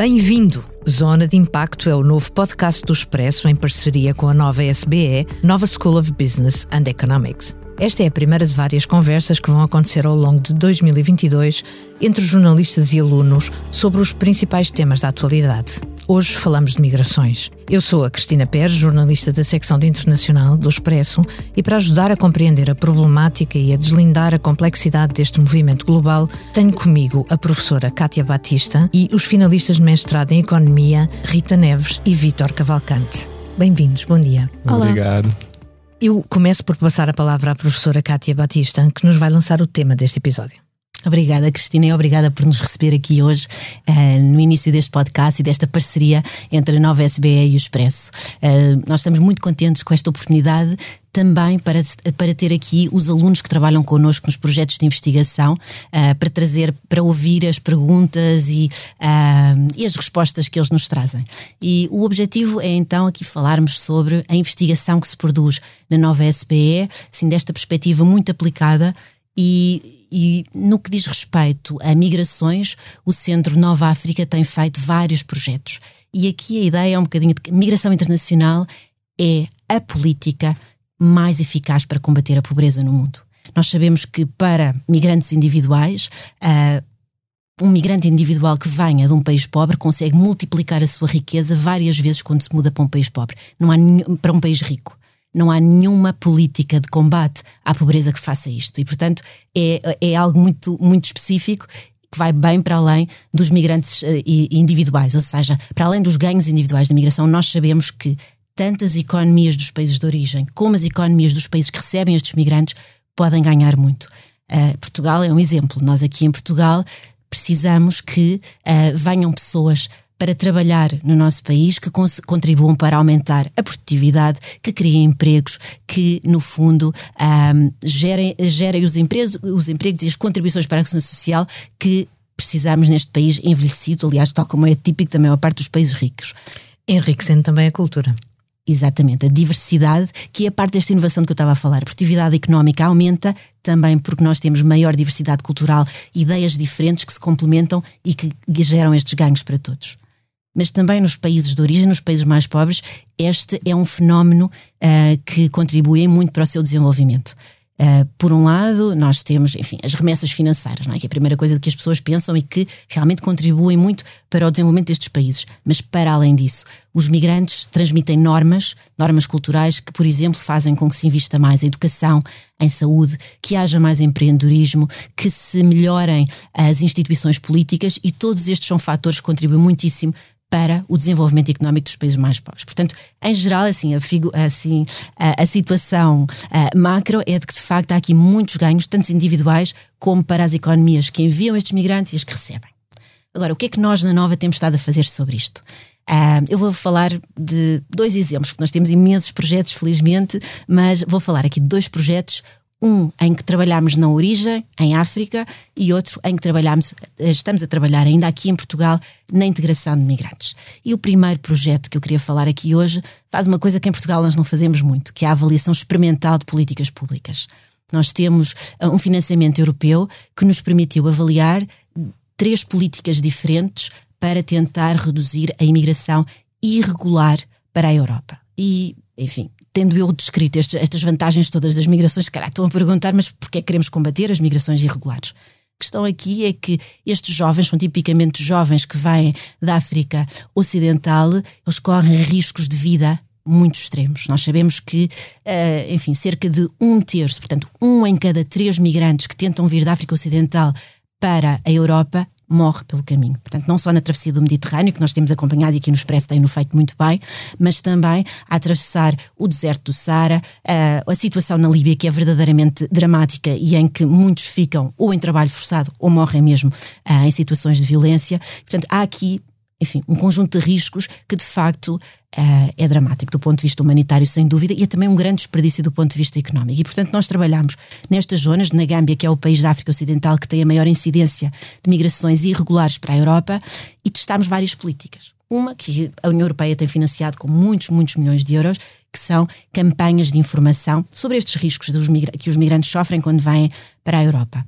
Bem-vindo! Zona de Impacto é o novo podcast do Expresso em parceria com a nova SBE, Nova School of Business and Economics. Esta é a primeira de várias conversas que vão acontecer ao longo de 2022 entre jornalistas e alunos sobre os principais temas da atualidade. Hoje falamos de migrações. Eu sou a Cristina Pérez, jornalista da secção de internacional do Expresso, e para ajudar a compreender a problemática e a deslindar a complexidade deste movimento global, tenho comigo a professora Kátia Batista e os finalistas de mestrado em Economia, Rita Neves e Vítor Cavalcante. Bem-vindos, bom dia. Olá. Obrigado. Eu começo por passar a palavra à professora Kátia Batista, que nos vai lançar o tema deste episódio. Obrigada, Cristina, e obrigada por nos receber aqui hoje, uh, no início deste podcast e desta parceria entre a Nova SBE e o Expresso. Uh, nós estamos muito contentes com esta oportunidade também para, para ter aqui os alunos que trabalham connosco nos projetos de investigação, uh, para trazer, para ouvir as perguntas e, e as respostas que eles nos trazem. E o objetivo é então aqui falarmos sobre a investigação que se produz na Nova SBE, assim, desta perspectiva muito aplicada e e no que diz respeito a migrações, o Centro Nova África tem feito vários projetos. E aqui a ideia é um bocadinho de que migração internacional é a política mais eficaz para combater a pobreza no mundo. Nós sabemos que para migrantes individuais, uh, um migrante individual que venha de um país pobre consegue multiplicar a sua riqueza várias vezes quando se muda para um país pobre, não há nenhum, para um país rico não há nenhuma política de combate à pobreza que faça isto. E, portanto, é, é algo muito, muito específico que vai bem para além dos migrantes uh, individuais, ou seja, para além dos ganhos individuais da migração, nós sabemos que tanto as economias dos países de origem como as economias dos países que recebem estes migrantes podem ganhar muito. Uh, Portugal é um exemplo. Nós aqui em Portugal precisamos que uh, venham pessoas para trabalhar no nosso país que contribuam para aumentar a produtividade, que criem empregos, que, no fundo, um, gerem, gerem os, empregos, os empregos e as contribuições para a ação social que precisamos neste país envelhecido, aliás, tal como é típico da maior parte dos países ricos. Enriquecendo também a cultura. Exatamente, a diversidade, que é parte desta inovação que eu estava a falar. A produtividade económica aumenta também porque nós temos maior diversidade cultural, ideias diferentes que se complementam e que geram estes ganhos para todos mas também nos países de origem, nos países mais pobres, este é um fenómeno uh, que contribui muito para o seu desenvolvimento. Uh, por um lado, nós temos, enfim, as remessas financeiras, não é? que é a primeira coisa que as pessoas pensam e que realmente contribuem muito para o desenvolvimento destes países. Mas, para além disso, os migrantes transmitem normas, normas culturais, que, por exemplo, fazem com que se invista mais em educação, em saúde, que haja mais empreendedorismo, que se melhorem as instituições políticas e todos estes são fatores que contribuem muitíssimo para o desenvolvimento económico dos países mais pobres. Portanto, em geral, assim, a, assim, a, a situação a, macro é de que, de facto, há aqui muitos ganhos, tanto individuais como para as economias que enviam estes migrantes e as que recebem. Agora, o que é que nós na Nova temos estado a fazer sobre isto? Uh, eu vou falar de dois exemplos, porque nós temos imensos projetos, felizmente, mas vou falar aqui de dois projetos um em que trabalhamos na origem, em África, e outro em que trabalhamos, eh, estamos a trabalhar ainda aqui em Portugal na integração de migrantes. E o primeiro projeto que eu queria falar aqui hoje faz uma coisa que em Portugal nós não fazemos muito, que é a avaliação experimental de políticas públicas. Nós temos eh, um financiamento europeu que nos permitiu avaliar três políticas diferentes para tentar reduzir a imigração irregular para a Europa. E, enfim, tendo eu descrito estes, estas vantagens todas das migrações, se calhar estão a perguntar, mas porquê é que queremos combater as migrações irregulares? A questão aqui é que estes jovens são tipicamente jovens que vêm da África Ocidental, eles correm riscos de vida muito extremos. Nós sabemos que, uh, enfim, cerca de um terço, portanto, um em cada três migrantes que tentam vir da África Ocidental para a Europa morre pelo caminho. Portanto, não só na travessia do Mediterrâneo, que nós temos acompanhado e aqui no Expresso tem-no feito muito bem, mas também a atravessar o deserto do Saara, a, a situação na Líbia, que é verdadeiramente dramática e em que muitos ficam ou em trabalho forçado ou morrem mesmo em situações de violência. Portanto, há aqui enfim, um conjunto de riscos que de facto uh, é dramático do ponto de vista humanitário, sem dúvida, e é também um grande desperdício do ponto de vista económico. E, portanto, nós trabalhamos nestas zonas, na Gâmbia, que é o país da África Ocidental que tem a maior incidência de migrações irregulares para a Europa, e testamos várias políticas. Uma que a União Europeia tem financiado com muitos, muitos milhões de euros, que são campanhas de informação sobre estes riscos que os migrantes sofrem quando vêm para a Europa.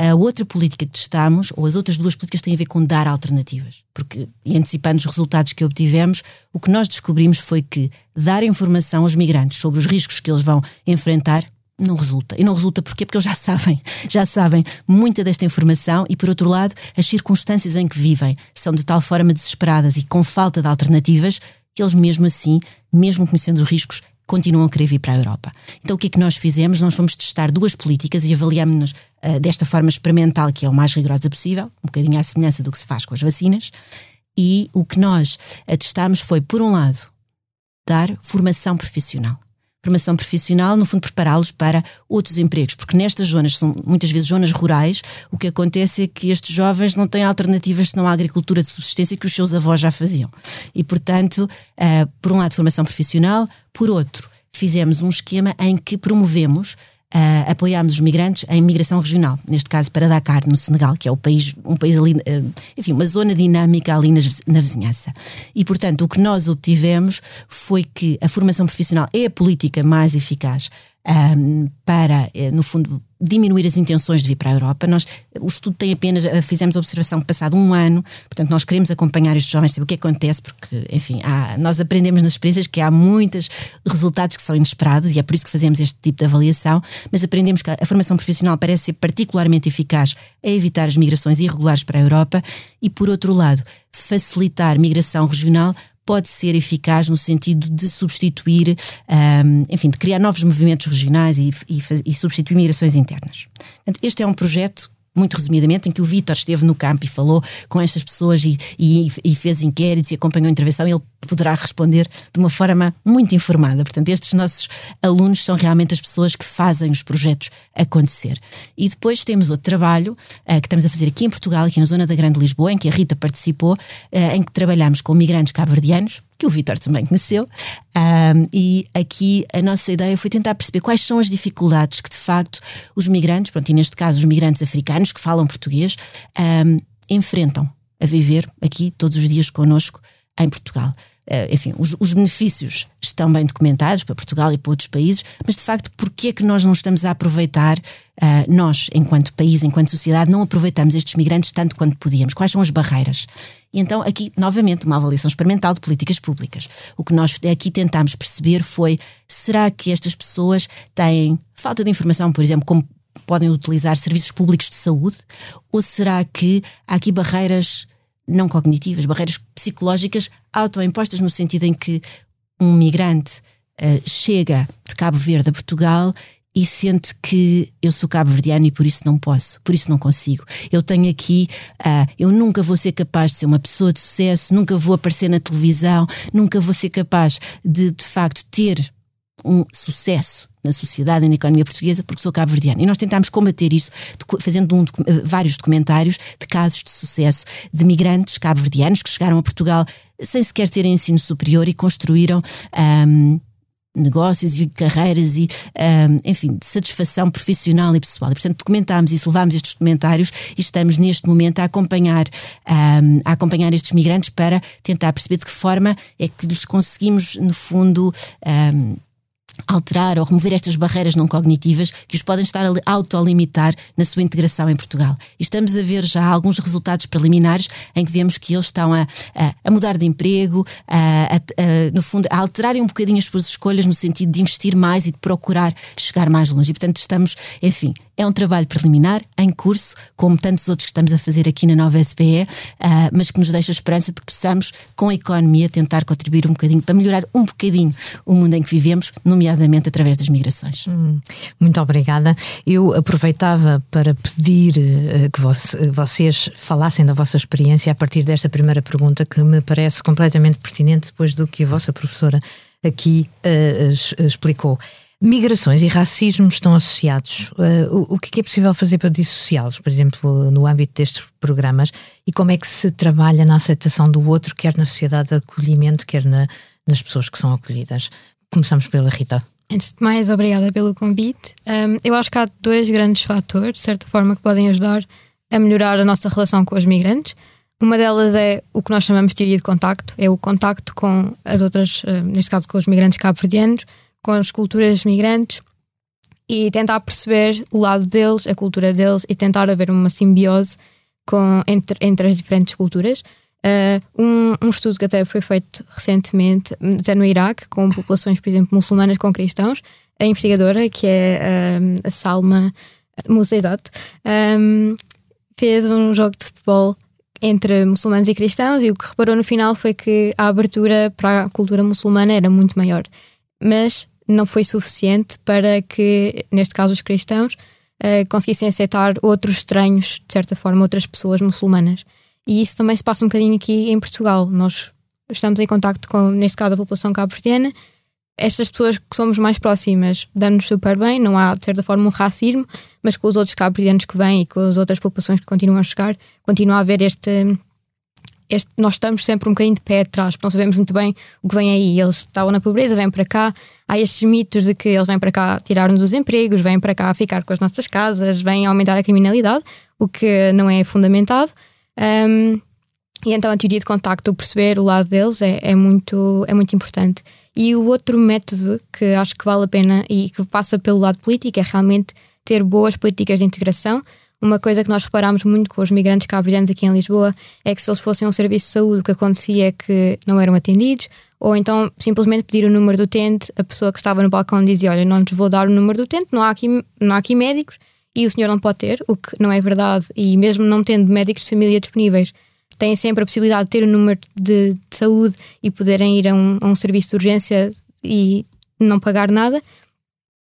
A outra política que testamos, ou as outras duas políticas, têm a ver com dar alternativas. Porque, antecipando os resultados que obtivemos, o que nós descobrimos foi que dar informação aos migrantes sobre os riscos que eles vão enfrentar não resulta. E não resulta porquê? Porque eles já sabem, já sabem muita desta informação e, por outro lado, as circunstâncias em que vivem são de tal forma desesperadas e com falta de alternativas que eles, mesmo assim, mesmo conhecendo os riscos, continuam a querer vir para a Europa. Então, o que é que nós fizemos? Nós fomos testar duas políticas e avaliámos-nos uh, desta forma experimental, que é o mais rigorosa possível, um bocadinho à semelhança do que se faz com as vacinas. E o que nós uh, testámos foi, por um lado, dar formação profissional formação profissional, no fundo, prepará-los para outros empregos, porque nestas zonas, são muitas vezes zonas rurais, o que acontece é que estes jovens não têm alternativas senão a agricultura de subsistência que os seus avós já faziam. E, portanto, uh, por um lado, formação profissional, por outro, fizemos um esquema em que promovemos uh, apoiámos os migrantes em migração regional, neste caso para Dakar, no Senegal, que é o país, um país ali, uh, enfim, uma zona dinâmica ali na, na vizinhança. E, portanto, o que nós obtivemos foi que a formação profissional é a política mais eficaz um, para, eh, no fundo, diminuir as intenções de vir para a Europa. Nós, o estudo tem apenas, eh, fizemos a observação passado um ano, portanto, nós queremos acompanhar estes jovens, saber o que acontece, porque, enfim, há, nós aprendemos nas experiências que há muitos resultados que são inesperados e é por isso que fazemos este tipo de avaliação, mas aprendemos que a formação profissional parece ser particularmente eficaz a evitar as migrações irregulares para a Europa e, por outro lado, facilitar migração regional pode ser eficaz no sentido de substituir, um, enfim, de criar novos movimentos regionais e, e, e substituir migrações internas. Portanto, este é um projeto muito resumidamente, em que o Vítor esteve no campo e falou com estas pessoas e, e, e, fez inquéritos e acompanhou a intervenção, ele poderá responder de uma forma muito informada. Portanto, estes nossos alunos são realmente as pessoas que fazem os projetos acontecer. E depois temos outro trabalho uh, que estamos a fazer aqui em Portugal, aqui na zona da Grande Lisboa, em que a Rita participou, uh, em que trabalhamos com migrantes cabo-verdianos, que o Vítor também conheceu, um, e aqui a nossa ideia foi tentar perceber quais são as dificuldades que de facto os migrantes, pronto, e neste caso os migrantes africanos que falam português, enfrentam a viver aqui todos os dias connosco em Portugal. Uh, enfim, os, os, benefícios estão bem documentados para Portugal e para outros países, mas de facto, porquê é que nós não estamos a aproveitar, uh, nós, enquanto país, enquanto sociedade, não aproveitamos estes migrantes tanto quanto podíamos? Quais são as barreiras? E então, aqui, novamente, uma avaliação experimental de políticas públicas. O que nós aqui tentámos perceber foi: será que estas pessoas têm falta de informação, por exemplo, como podem utilizar serviços públicos de saúde? Ou será que há aqui barreiras não cognitivas, barreiras psicológicas autoimpostas, no sentido em que um migrante uh, chega de Cabo Verde a Portugal e sente que eu sou cabo-verdiano e por isso não posso, por isso não consigo. Eu tenho aqui, uh, eu nunca vou ser capaz de ser uma pessoa de sucesso, nunca vou aparecer na televisão, nunca vou ser capaz de, de facto, ter um sucesso na sociedade e na economia portuguesa porque sou cabo-verdiano. E nós tentámos combater isso fazendo um, eh, vários documentários de casos de sucesso de migrantes cabo-verdianos que chegaram a Portugal sem sequer terem ensino superior e construíram um, negócios e carreiras e, um, enfim, de satisfação profissional e pessoal. E, portanto, documentámos isso, levámos estes documentários e estamos neste momento a acompanhar, um, a acompanhar estes migrantes para tentar perceber de que forma é que lhes conseguimos, no fundo, um, alterar ou remover estas barreiras não cognitivas que os podem estar a autolimitar na sua integração em Portugal. E estamos a ver já alguns resultados preliminares em que vemos que eles estão a, a, a mudar de emprego, a, a, no fundo, a alterarem um bocadinho as suas escolhas no sentido de investir mais e de procurar chegar mais longe. E, portanto, estamos, enfim, é um trabalho preliminar, em curso, como tantos outros que estamos a fazer aqui na nova SPE, uh, ah, mas que nos deixa a esperança de que possamos, com a economia, tentar contribuir um bocadinho para melhorar um bocadinho o mundo em que vivemos, nomeadamente através das migrações. Hum, muito obrigada. Eu aproveitava para pedir uh, que vocês falassem da vossa experiência a partir desta primeira pergunta, que me parece completamente pertinente depois do que a vossa professora aqui uh, explicou. Migrações e racismo estão associados. Uh, o, o que é possível fazer para dissociá-los, por exemplo, no âmbito destes programas? E como é que se trabalha na aceitação do outro, quer na sociedade de acolhimento, quer na, nas pessoas que são acolhidas? Começamos pela Rita. Antes de mais, obrigada pelo convite. Um, eu acho que há dois grandes fatores, de certa forma, que podem ajudar a melhorar a nossa relação com os migrantes. Uma delas é o que nós chamamos de teoria de contacto, é o contacto com as outras, neste caso com os migrantes cabo-verdianos, com as culturas migrantes e tentar perceber o lado deles, a cultura deles e tentar haver uma simbiose com, entre, entre as diferentes culturas. Uh, um, um, estudo que até foi feito recentemente, até no Iraque, com populações, por exemplo, muçulmanas com cristãos, a investigadora, que é um, a Salma Museidat, um, fez um jogo de futebol entre muçulmanos e cristãos e o que reparou no final foi que a abertura para a cultura muçulmana era muito maior. Mas não foi suficiente para que, neste caso, os cristãos uh, conseguissem aceitar outros estranhos, de certa forma, outras pessoas muçulmanas. E isso também se passa um bocadinho aqui em Portugal. Nós estamos em contacto com, neste caso, a população cabo-verdiana. Estas pessoas que somos mais próximas dão-nos super bem, não há, de certa forma, um racismo, mas com os outros cabo-verdianos que vêm e com as outras populações que continuam a chegar, continua a haver este, este, nós estamos sempre um bocadinho de pé atrás, não sabemos muito bem o que vem aí. Eles estavam na pobreza, vêm para cá. Há estes mitos de que eles vêm para cá tirar-nos os empregos, vêm para cá ficar com as nossas casas, vêm aumentar a criminalidade, o que não é fundamentado. Um, e então a teoria de contacto, perceber o lado deles é, é, muito, é muito importante. E o outro método que acho que vale a pena e que passa pelo lado político é realmente ter boas políticas de integração. Uma coisa que nós reparámos muito com os migrantes cabo aqui em Lisboa é que se eles fossem a um serviço de saúde, o que acontecia é que não eram atendidos, ou então simplesmente pedir o número do utente, a pessoa que estava no balcão dizia: Olha, não lhes vou dar o número do utente, não há aqui, não há aqui médicos e o senhor não pode ter, o que não é verdade, e mesmo não tendo médicos de família disponíveis, têm sempre a possibilidade de ter o número de, de saúde e poderem ir a um, a um serviço de urgência e não pagar nada.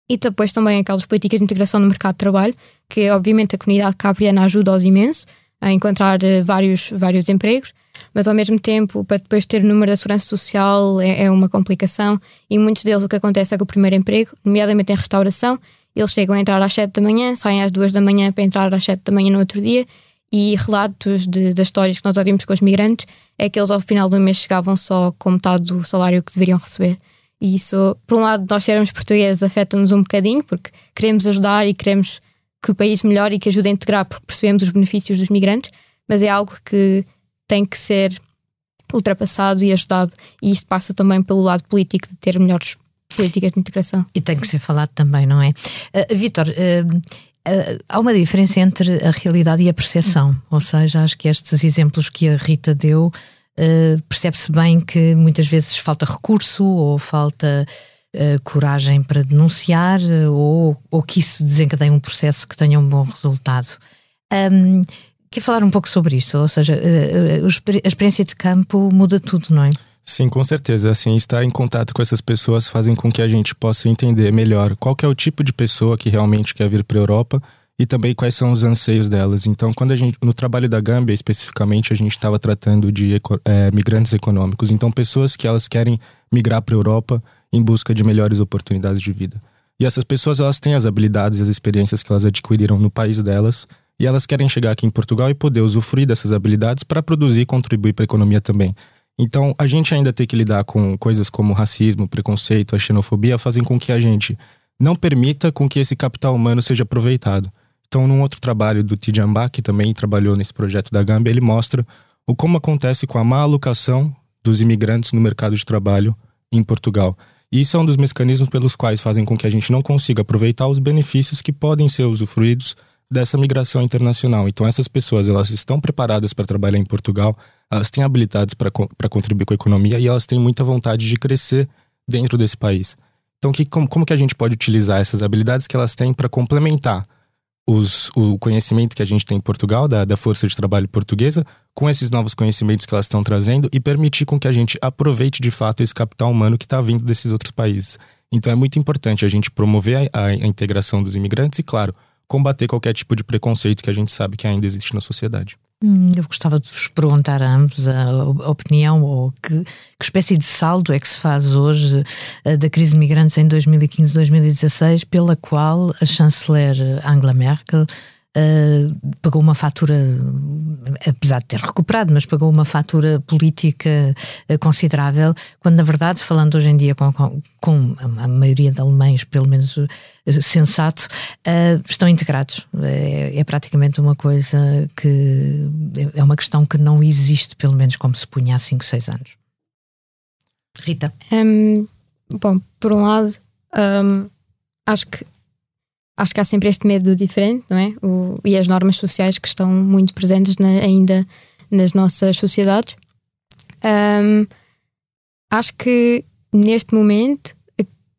E depois também aquelas políticas de integração no mercado de trabalho, que obviamente a comunidade cabriana ajuda-os imenso a encontrar eh, vários, vários empregos, mas ao mesmo tempo, para depois ter o número da segurança social é, é, uma complicação. E muitos deles o que acontece é que o primeiro emprego, nomeadamente em restauração, eles chegam a entrar às 7 da manhã, saem às 2 da manhã para entrar às 7 da manhã no outro dia. E relatos de, das histórias que nós ouvimos com os migrantes é que eles ao final do mês chegavam só com metade do salário que deveriam receber. E isso, por um lado, nós sermos portugueses afeta-nos um bocadinho, porque queremos ajudar e queremos que o país melhore e que ajude a integrar, porque percebemos os benefícios dos migrantes, mas é algo que tem que ser ultrapassado e ajudado. E isto passa também pelo lado político de ter melhores políticas de integração. E tem que ser falado também, não é? Uh, Vitor, uh, uh, há uma diferença entre a realidade e a percepção, ou seja, acho que estes exemplos que a Rita deu percebe-se bem que muitas vezes falta recurso ou falta coragem para denunciar ou, ou que isso desencadeie um processo que tenha um bom resultado. Um, quer falar um pouco sobre isso? Ou seja, a experiência de campo muda tudo, não é? Sim, com certeza. Assim, estar em contato com essas pessoas fazem com que a gente possa entender melhor qual é o tipo de pessoa que realmente quer vir para a Europa e também quais são os anseios delas. Então, quando a gente, no trabalho da Gâmbia especificamente, a gente estava tratando de é, migrantes econômicos. Então, pessoas que elas querem migrar para a Europa em busca de melhores oportunidades de vida. E essas pessoas elas têm as habilidades e as experiências que elas adquiriram no país delas e elas querem chegar aqui em Portugal e poder usufruir dessas habilidades para produzir e contribuir para a economia também. Então, a gente ainda tem que lidar com coisas como racismo, preconceito, a xenofobia, fazem com que a gente não permita com que esse capital humano seja aproveitado. Então, num outro trabalho do Tijamba, que também trabalhou nesse projeto da Gâmbia, ele mostra o como acontece com a má alocação dos imigrantes no mercado de trabalho em Portugal. E isso é um dos mecanismos pelos quais fazem com que a gente não consiga aproveitar os benefícios que podem ser usufruídos dessa migração internacional. Então essas pessoas elas estão preparadas para trabalhar em Portugal, elas têm habilidades para, para contribuir com a economia e elas têm muita vontade de crescer dentro desse país. Então que, como, como que a gente pode utilizar essas habilidades que elas têm para complementar os, o conhecimento que a gente tem em Portugal, da, da força de trabalho portuguesa, com esses novos conhecimentos que elas estão trazendo e permitir com que a gente aproveite de fato esse capital humano que está vindo desses outros países. Então é muito importante a gente promover a, a, a integração dos imigrantes e, claro, combater qualquer tipo de preconceito que a gente sabe que ainda existe na sociedade. Hum, eu gostava de vos perguntar a ambos a, opinião ou que, que, espécie de saldo é que se faz hoje uh, da crise de migrantes em 2015-2016, pela qual a chanceler Angela Merkel Uh, pagou uma fatura, apesar de ter recuperado, mas pagou uma fatura política uh, considerável, quando na verdade, falando hoje em dia com, com, com a maioria de alemães, pelo menos uh, sensato, estão integrados. É, é, praticamente uma coisa que é uma questão que não existe, pelo menos como se punha há 5, 6 anos. Rita. Um, bom, por um lado, um, acho que acho que há sempre este medo do diferente, não é? O, e as normas sociais que estão muito presentes na, ainda nas nossas sociedades. Um, acho que neste momento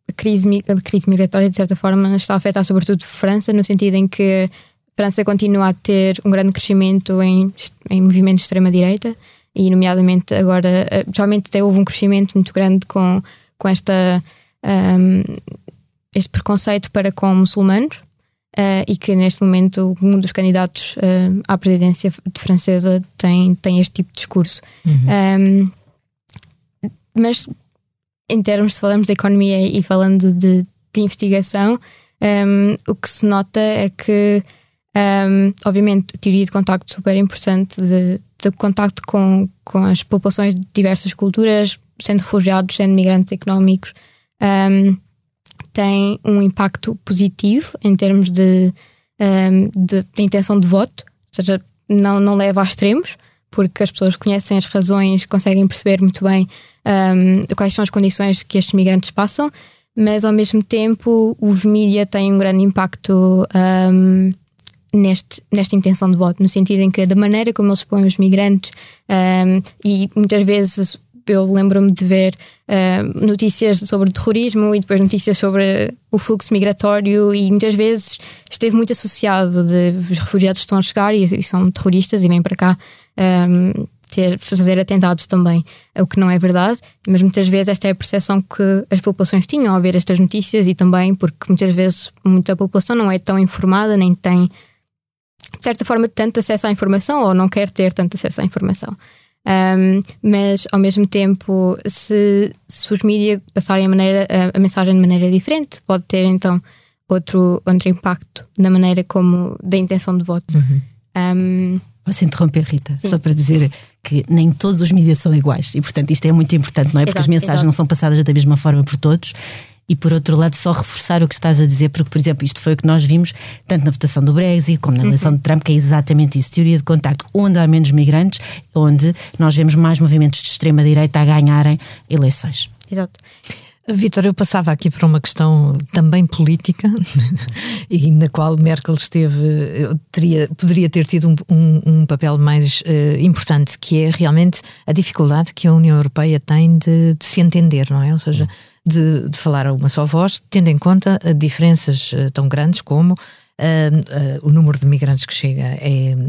a crise, a crise migratória, de certa forma, está a afetar sobretudo França, no sentido em que França continua a ter um grande crescimento em, em movimentos de extrema-direita e, nomeadamente, agora, realmente até houve um crescimento muito grande com, com esta. Um, este preconceito para com muçulmanos uh, e que neste momento um dos candidatos uh, à presidência francesa tem, tem este tipo de discurso. Uhum. Um, mas em termos, se falamos de economia e falando de, de investigação, um, o que se nota é que, um, obviamente, a teoria de contacto super importante, de, de contacto com, com as populações de diversas culturas, sendo refugiados, sendo migrantes económicos, um, tem um impacto positivo em termos de, um, de, de, intenção de voto, ou seja, não, não leva a extremos, porque as pessoas conhecem as razões, conseguem perceber muito bem um, quais são as condições que estes migrantes passam, mas ao mesmo tempo os mídias têm um grande impacto um, neste, nesta intenção de voto, no sentido em que da maneira como eles põem os migrantes um, e muitas vezes eu lembro-me de ver uh, notícias sobre terrorismo e depois notícias sobre o fluxo migratório e muitas vezes esteve muito associado de os refugiados estão a chegar e, e são terroristas e vêm para cá um, ter, fazer atentados também, o que não é verdade, mas muitas vezes esta é a percepção que as populações tinham ao ver estas notícias e também porque muitas vezes muita população não é tão informada nem tem de certa forma tanto acesso à informação ou não quer ter tanto acesso à informação. Um, mas ao mesmo tempo, se, se os mídias passarem a, maneira, a, a, mensagem de maneira diferente, pode ter então outro, outro impacto na maneira como da intenção de voto. Uhum. Um, Posso interromper, Rita? Sim. Só para dizer que nem todos os mídias são iguais e, portanto, isto é muito importante, não é? Porque exato, as mensagens exato. não são passadas da mesma forma por todos e por outro lado só reforçar o que estás a dizer, porque, por exemplo, isto foi o que nós vimos tanto na votação do Brexit como na eleição uhum. de Trump, que é exatamente isso, teoria de contacto, onde há menos migrantes, onde nós vemos mais movimentos de extrema-direita a ganharem eleições. Exato. Vitor, eu passava aqui por uma questão também política e na qual Merkel esteve, teria, poderia ter tido um, um, um papel mais uh, importante, que é realmente a dificuldade que a União Europeia tem de, de se entender, não é? Ou seja, de, de, falar a uma só voz, tendo em conta diferenças uh, tão grandes como uh, o número de migrantes que chega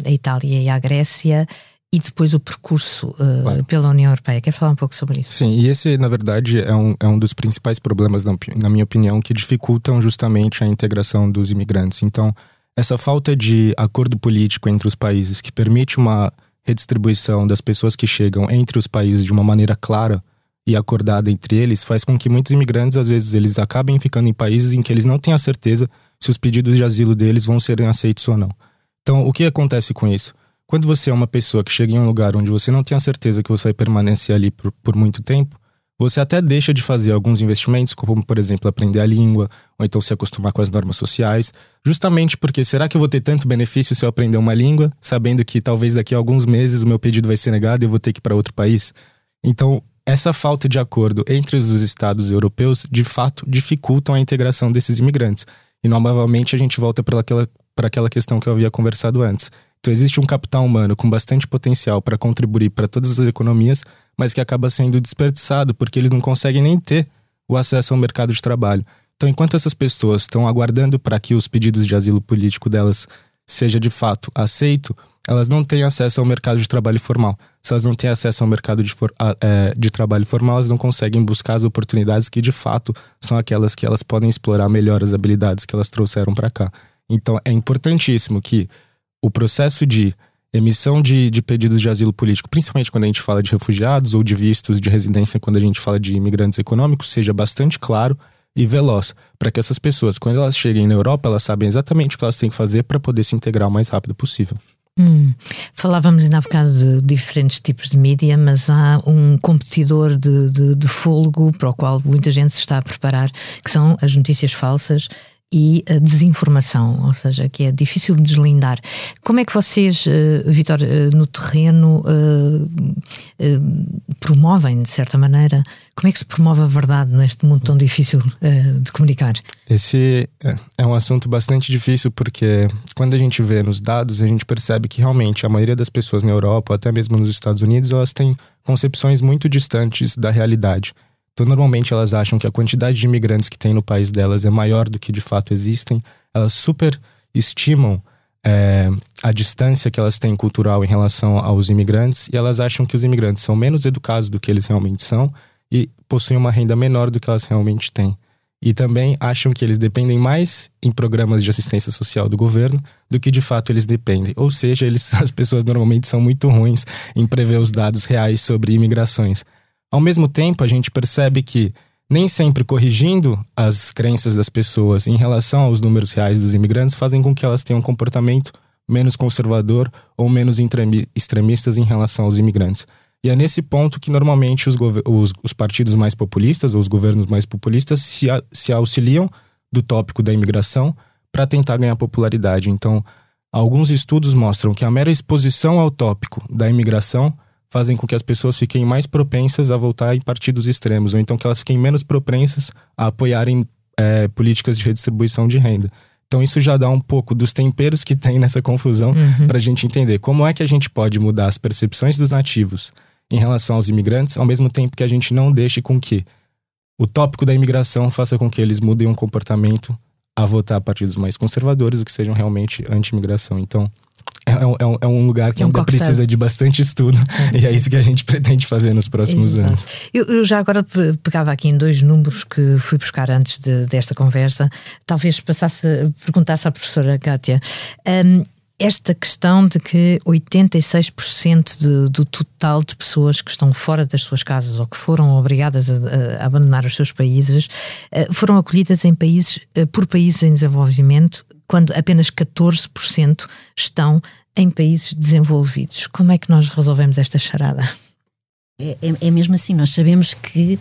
à Itália e à Grécia e depois o percurso uh, pela União Europeia. Quer falar um pouco sobre isso? Sim, e esse, na verdade, é um, é um dos principais problemas, na, na minha opinião, que dificultam justamente a integração dos imigrantes. Então, essa falta de acordo político entre os países que permite uma redistribuição das pessoas que chegam entre os países de uma maneira clara e acordada entre eles faz com que muitos imigrantes às vezes eles acabem ficando em países em que eles não têm a certeza se os pedidos de asilo deles vão serem aceitos ou não. Então, o que acontece com isso? Quando você é uma pessoa que chega em um lugar onde você não tem a certeza que você vai permanecer ali por, por muito tempo, você até deixa de fazer alguns investimentos, como por exemplo aprender a língua, ou então se acostumar com as normas sociais, justamente porque será que eu vou ter tanto benefício se eu aprender uma língua, sabendo que talvez daqui a alguns meses o meu pedido vai ser negado e eu vou ter que ir para outro país? Então, essa falta de acordo entre os estados europeus de fato dificultam a integração desses imigrantes. E novamente a gente volta para aquela, para aquela questão que eu havia conversado antes então, existe um capital humano com bastante potencial para contribuir para todas as economias, mas que acaba sendo desperdiçado porque eles não conseguem nem ter o acesso ao mercado de trabalho. Então, enquanto essas pessoas estão aguardando para que os pedidos de asilo político delas seja de fato aceito, elas não têm acesso ao mercado de trabalho formal. Se elas não têm acesso ao mercado de, for, é, de trabalho formal, elas não conseguem buscar as oportunidades que de fato são aquelas que elas podem explorar melhor as habilidades que elas trouxeram para cá. Então, é importantíssimo que o processo de emissão de, de pedidos de asilo político, principalmente quando a gente fala de refugiados ou de vistos de residência, quando a gente fala de imigrantes econômicos, seja bastante claro e veloz, para que essas pessoas, quando elas cheguem na Europa, elas sabem exatamente o que elas têm que fazer para poder se integrar o mais rápido possível. Hum. Falávamos ainda há bocado de diferentes tipos de mídia, mas há um competidor de, de, de fôlego para o qual muita gente se está a preparar, que são as notícias falsas e a desinformação, ou seja, que é difícil de deslindar. Como é que vocês, uh, Vitor, uh, no terreno, uh, promovem, de certa maneira, como é que se promove a verdade neste mundo tão difícil de comunicar? Esse é um assunto bastante difícil porque quando a gente vê nos dados, a gente percebe que realmente a maioria das pessoas na Europa, até mesmo nos Estados Unidos, elas têm concepções muito distantes da realidade. Então, normalmente elas acham que a quantidade de imigrantes que tem no país delas é maior do que de fato existem. Elas super estimam é, a distância que elas têm cultural em relação aos imigrantes e elas acham que os imigrantes são menos educados do que eles realmente são e possuem uma renda menor do que elas realmente têm. E também acham que eles dependem mais em programas de assistência social do governo do que de fato eles dependem. Ou seja, eles, as pessoas normalmente são muito ruins em prever os dados reais sobre imigrações. Ao mesmo tempo, a gente percebe que nem sempre corrigindo as crenças das pessoas em relação aos números reais dos imigrantes fazem com que elas tenham um comportamento menos conservador ou menos extremistas em relação aos imigrantes. E é nesse ponto que normalmente os, os, os partidos mais populistas ou os governos mais populistas se, se auxiliam do tópico da imigração para tentar ganhar popularidade. Então, alguns estudos mostram que a mera exposição ao tópico da imigração fazem com que as pessoas fiquem mais propensas a voltar em partidos extremos, ou então que elas fiquem menos propensas a apoiarem é, políticas de redistribuição de renda. Então isso já dá um pouco dos temperos que tem nessa confusão uhum. para a gente entender como é que a gente pode mudar as percepções dos nativos em relação aos imigrantes, ao mesmo tempo que a gente não deixe com que o tópico da imigração faça com que eles mudem um comportamento a votar partidos mais conservadores, ou que sejam realmente anti-imigração. Então, é, é, é, é, um lugar que é um ainda coquetel. precisa de bastante estudo e é isso que a gente pretende fazer nos próximos Exato. anos. Eu, eu, já agora pegava aqui em dois números que fui buscar antes de, desta conversa, talvez passasse, perguntasse à professora Kátia. Um, esta questão de que 86% de, do total de pessoas que estão fora das suas casas ou que foram obrigadas a, a abandonar os seus países eh, foram acolhidas em países, eh, por países em desenvolvimento quando apenas 14% estão em países desenvolvidos. Como é que nós resolvemos esta charada? É, é, é mesmo assim, nós sabemos que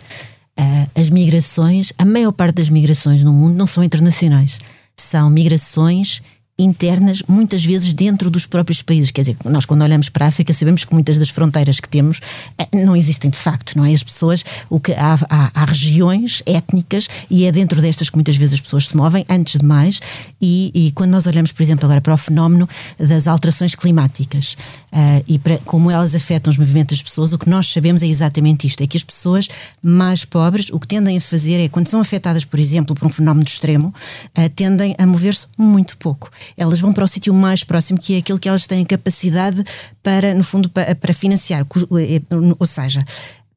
uh, as migrações, a maior parte das migrações no mundo não são internacionais, são migrações internas, muitas vezes dentro dos próprios países. Quer dizer, nós quando olhamos para a África sabemos que muitas das fronteiras que temos eh, não existem de facto, não é? As pessoas, o que há, há, há regiões étnicas e é dentro destas que muitas vezes as pessoas se movem, antes de mais, e, e quando nós olhamos, por exemplo, agora para o fenómeno das alterações climáticas uh, e como elas afetam os movimentos das pessoas, o que nós sabemos é exatamente isto: é que as pessoas mais pobres o que tendem a fazer é, quando são afetadas, por exemplo, por um fenómeno extremo, uh, tendem a mover-se muito pouco elas vão para o sítio mais próximo, que é aquele que elas têm capacidade para, no fundo, para, para financiar. Eh, ou seja,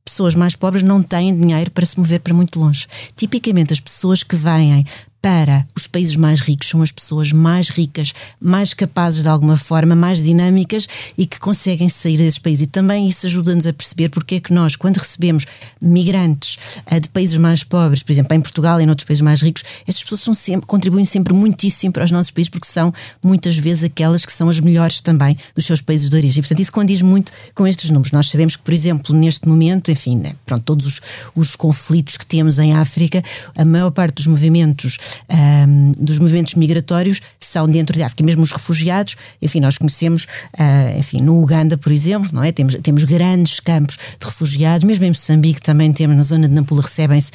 pessoas mais pobres não têm dinheiro para se mover para muito longe. Tipicamente, as pessoas que vêm para os países mais ricos são as pessoas mais ricas, mais capazes de alguma forma, mais dinâmicas e que conseguem sair desses países. E também isso ajuda-nos a perceber porque é que nós, quando recebemos migrantes uh, de países mais pobres, por exemplo, em Portugal e em outros países mais ricos, estas pessoas são sempre, contribuem sempre muitíssimo para os nossos países porque são muitas vezes aquelas que são as melhores também dos seus países de origem. Portanto, isso condiz muito com estes números. Nós sabemos que, por exemplo, neste momento, enfim, né, pronto, todos os, os conflitos que temos em África, a maior parte dos movimentos um, dos movimentos migratórios são dentro de África, mesmo os refugiados, enfim, nós conhecemos, uh, enfim, no Uganda, por exemplo, não é? Temos, temos grandes campos de refugiados, mesmo em Moçambique também temos, na zona de Nampula recebem-se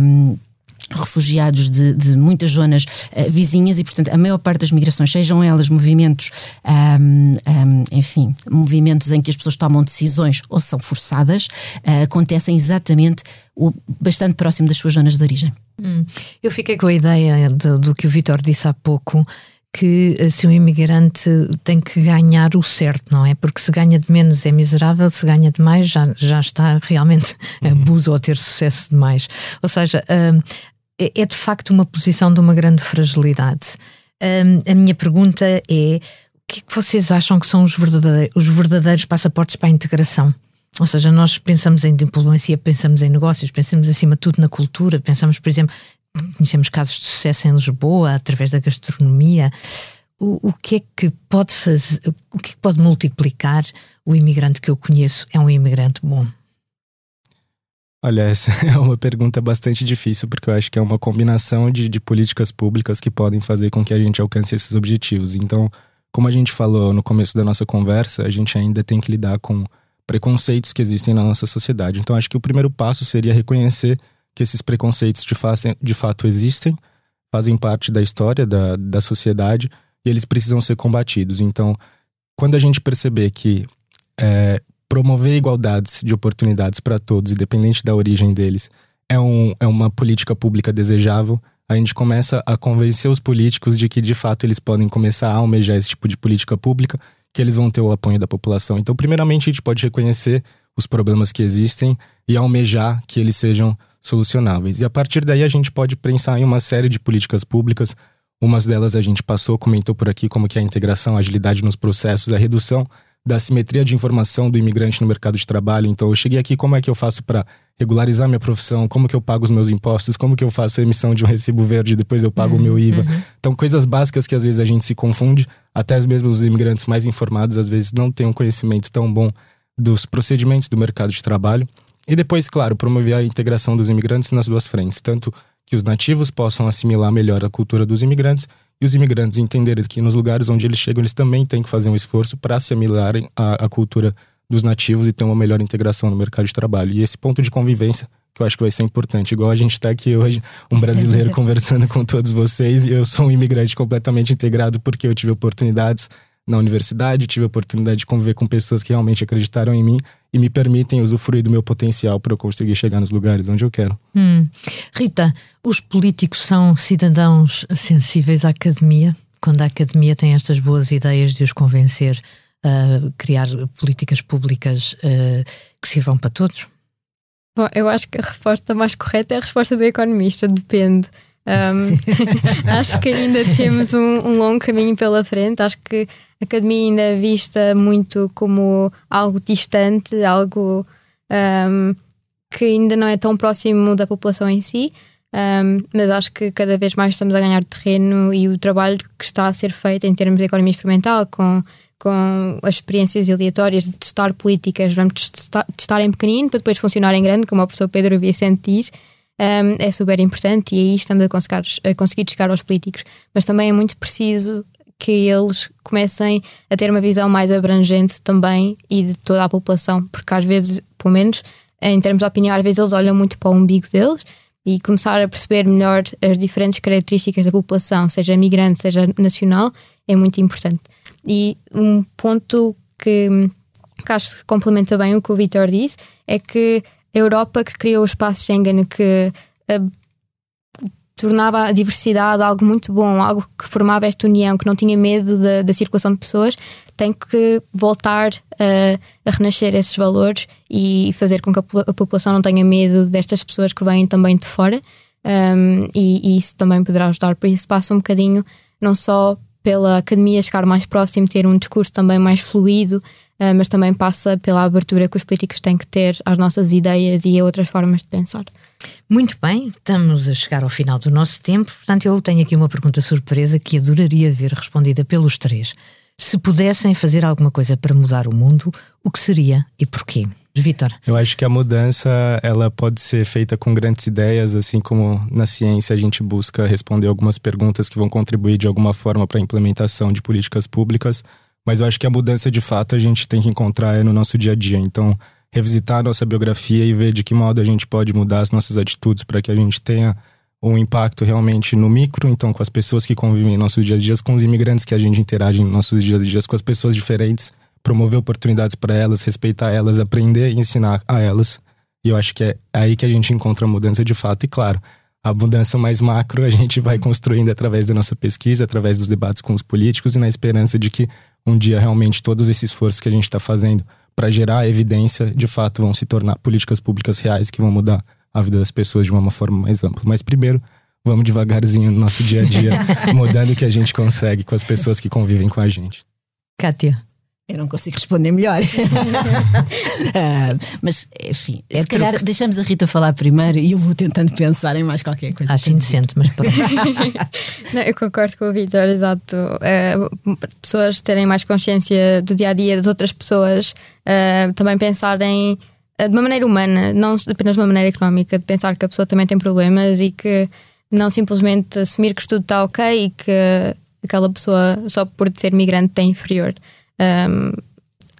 um, refugiados de, de, muitas zonas uh, vizinhas e, portanto, a maior parte das migrações, sejam elas movimentos, um, um, enfim, movimentos em que as pessoas tomam decisões ou são forçadas, uh, acontecem exatamente o, bastante próximo das suas zonas de origem. Hum. Eu fiquei com a ideia do, do que o Vitor disse há pouco, que eh, se um imigrante tem que ganhar o certo, não é? Porque se ganha de menos é miserável, se ganha de mais já, já está realmente uhum. abuso ou ter sucesso demais. Ou seja, hum, é, é de facto uma posição de uma grande fragilidade. Hum, a minha pergunta é: o que é que vocês acham que são os verdadeiros, os verdadeiros passaportes para a integração? Ou seja, nós pensamos em diplomacia, pensamos em negócios, pensamos acima de tudo na cultura, pensamos, por exemplo, conhecemos casos de sucesso em Lisboa através da gastronomia. O, o que é que pode fazer, o que, é que pode multiplicar o imigrante que eu conheço é um imigrante bom? Olha, essa é uma pergunta bastante difícil, porque eu acho que é uma combinação de, de políticas públicas que podem fazer com que a gente alcance esses objetivos. Então, como a gente falou no começo da nossa conversa, a gente ainda tem que lidar com preconceitos que existem na nossa sociedade. Então, acho que o primeiro passo seria reconhecer que esses preconceitos de, de fato existem, fazem parte da história da, da sociedade e eles precisam ser combatidos. Então, quando a gente perceber que é, promover igualdades de oportunidades para todos, independente da origem deles, é, um, é uma política pública desejável, a gente começa a convencer os políticos de que de fato eles podem começar a almejar esse tipo de política pública, que eles vão ter o apoio da população. Então, primeiramente, a gente pode reconhecer os problemas que existem e almejar que eles sejam solucionáveis. E a partir daí a gente pode pensar em uma série de políticas públicas. Umas delas a gente passou, comentou por aqui, como que é a integração, a agilidade nos processos, a redução da simetria de informação do imigrante no mercado de trabalho. Então, eu cheguei aqui, como é que eu faço para regularizar minha profissão? Como que eu pago os meus impostos? Como que eu faço a emissão de um recibo verde e depois eu pago uhum, o meu uhum, IVA? Uhum. Então, coisas básicas que às vezes a gente se confunde. Até mesmo os imigrantes mais informados às vezes não têm um conhecimento tão bom dos procedimentos do mercado de trabalho. E depois, claro, promover a integração dos imigrantes nas duas frentes, tanto que os nativos possam assimilar melhor a cultura dos imigrantes e os imigrantes entenderem que nos lugares onde eles chegam, eles também têm que fazer um esforço para assimilarem a, a cultura dos nativos e ter uma melhor integração no mercado de trabalho. E esse ponto de convivência que eu acho que vai ser importante. Igual a gente está aqui hoje, um brasileiro conversando com todos vocês, e eu sou um imigrante completamente integrado porque eu tive oportunidades na universidade, tive oportunidade de conviver com pessoas que realmente acreditaram em mim e me permitem usufruir do meu potencial para eu conseguir chegar nos lugares onde eu quero. Hum. Rita, os políticos são cidadãos sensíveis à academia? Quando a academia tem estas boas ideias de os convencer a criar políticas públicas uh, que sirvam para todos? Bom, eu acho que a resposta mais correta é a resposta do economista, depende. Um, acho que ainda temos um, um, longo caminho pela frente. Acho que a academia ainda é vista muito como algo distante, algo um, que ainda não é tão próximo da população em si. mas acho que cada vez mais estamos a ganhar terreno e o trabalho que está a ser feito em termos de economia experimental, com, com as experiências aleatórias de testar políticas, vamos testar, testar em pequenino para depois funcionar em grande, como o professor Pedro Vicente diz um, é super importante e aí estamos a conseguir, a conseguir chegar aos políticos. Mas também é muito preciso que eles comecem a ter uma visão mais abrangente também e de toda a população, porque às vezes, pelo menos em termos de opinião, às vezes eles olham muito para o umbigo deles e começar a perceber melhor as diferentes características da população, seja migrante, seja nacional, é muito importante. E um ponto que, que acho que complementa bem o que o Vitor disse é que a Europa que criou o espaço Schengen, que uh, tornava a diversidade algo muito bom, algo que formava esta união, que não tinha medo da, circulação de pessoas, tem que voltar uh, a renascer esses valores e fazer com que a, população não tenha medo destas pessoas que vêm também de fora. Um, e, e, isso também poderá ajudar. Por isso, passa um bocadinho não só pela academia chegar mais próximo, ter um discurso também mais fluido, mas também passa pela abertura que os políticos têm que ter às nossas ideias e a outras formas de pensar. Muito bem, estamos a chegar ao final do nosso tempo, portanto, eu tenho aqui uma pergunta surpresa que adoraria ver respondida pelos três. Se pudessem fazer alguma coisa para mudar o mundo, o que seria e porquê? Vitor. Eu acho que a mudança ela pode ser feita com grandes ideias, assim como na ciência a gente busca responder algumas perguntas que vão contribuir de alguma forma para a implementação de políticas públicas. Mas eu acho que a mudança de fato a gente tem que encontrar no nosso dia a dia. Então, revisitar a nossa biografia e ver de que modo a gente pode mudar as nossas atitudes para que a gente tenha um impacto realmente no micro, então com as pessoas que convivem em nossos dias a dias, com os imigrantes que a gente interage em nossos dias a dias, com as pessoas diferentes, promover oportunidades para elas, respeitar elas, aprender e ensinar a elas. E eu acho que é aí que a gente encontra a mudança de fato. E claro, a mudança mais macro a gente vai construindo através da nossa pesquisa, através dos debates com os políticos e na esperança de que um dia realmente todos esses esforços que a gente está fazendo para gerar evidência de fato vão se tornar políticas públicas reais que vão mudar a vida das pessoas de uma forma mais ampla. Mas primeiro, vamos devagarzinho no nosso dia a dia, mudando o que a gente consegue com as pessoas que convivem com a gente. Kátia. Eu não consigo responder melhor. uh, mas, enfim, é se calhar deixamos a Rita falar primeiro e eu vou tentando pensar em mais qualquer coisa. Acho indecente, mas não, Eu concordo com o Vitor, exato. Uh, pessoas terem mais consciência do dia a dia das outras pessoas, uh, também pensarem de uma maneira humana, não apenas de uma maneira económica, de pensar que a pessoa também tem problemas e que não simplesmente assumir que tudo está ok e que aquela pessoa, só por ser migrante, tem inferior. Um,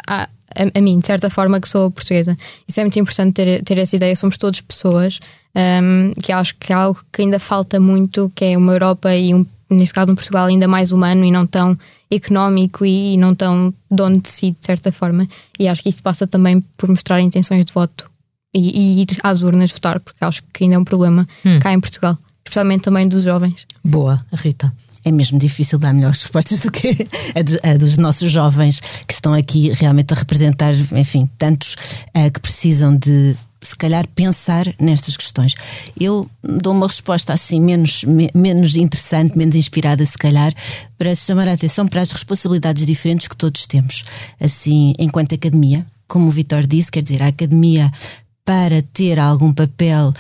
a, a, a, mim, de certa forma, que sou portuguesa. Isso é muito importante ter, ter essa ideia. Somos todos pessoas, um, que acho que é algo que ainda falta muito, que é uma Europa e, um, neste caso, um Portugal ainda mais humano e não tão económico e, e não tão dono de si, de certa forma. E acho que isso passa também por mostrar intenções de voto e, e ir às urnas votar, porque acho que ainda é um problema hum. cá em Portugal, especialmente também dos jovens. Boa, Rita é mesmo difícil dar melhores respostas do que a, dos, a dos nossos jovens que estão aqui realmente a representar, enfim, tantos uh, que precisam de se calhar pensar nestas questões. Eu dou uma resposta assim menos, me, menos interessante, menos inspirada, se calhar, para chamar a atenção para as responsabilidades diferentes que todos temos. Assim, enquanto academia, como o Vitor disse, quer dizer, a academia para ter algum papel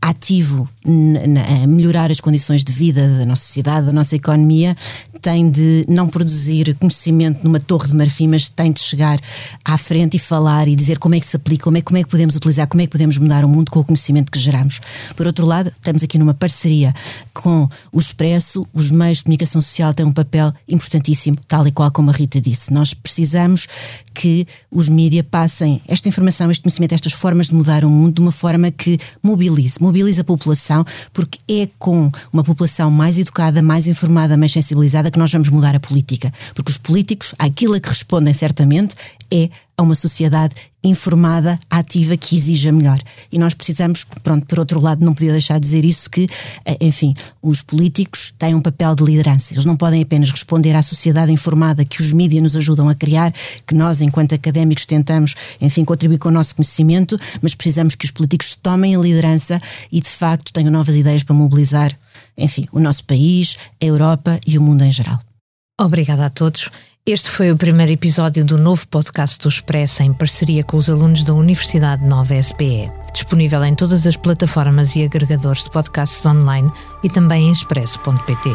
ativo a melhorar as condições de vida da nossa sociedade, da nossa economia, tem de não produzir conhecimento numa torre de marfim, mas tem de chegar à frente e falar e dizer como é que se aplica, como é, como é que podemos utilizar, como é que podemos mudar o mundo com o conhecimento que geramos. Por outro lado, estamos aqui numa parceria com o Expresso, os meios de comunicação social têm um papel importantíssimo, tal e qual como a Rita disse. Nós precisamos que os mídias passem esta informação, este conhecimento, estas formas de mudar o mundo de uma forma que mobilize, mobilize a população, porque é com uma população mais educada, mais informada, mais sensibilizada que nós vamos mudar a política. Porque os políticos, aquilo a que respondem certamente, é a uma sociedade informada, ativa, que exija melhor. E nós precisamos, pronto, por outro lado, não podia deixar de dizer isso, que, eh, enfim, os políticos têm um papel de liderança. Eles não podem apenas responder à sociedade informada que os mídias nos ajudam a criar, que nós, enquanto académicos, tentamos, enfim, contribuir com o nosso conhecimento, mas precisamos que os políticos tomem a liderança e, de facto, tenham novas ideias para mobilizar, enfim, o nosso país, a Europa e o mundo em geral. Obrigada a todos. Este foi o primeiro episódio do novo podcast do Expresso em parceria com os alunos da Universidade Nova SPE. Disponível em todas as plataformas e agregadores de podcasts online e também em expresso.pt.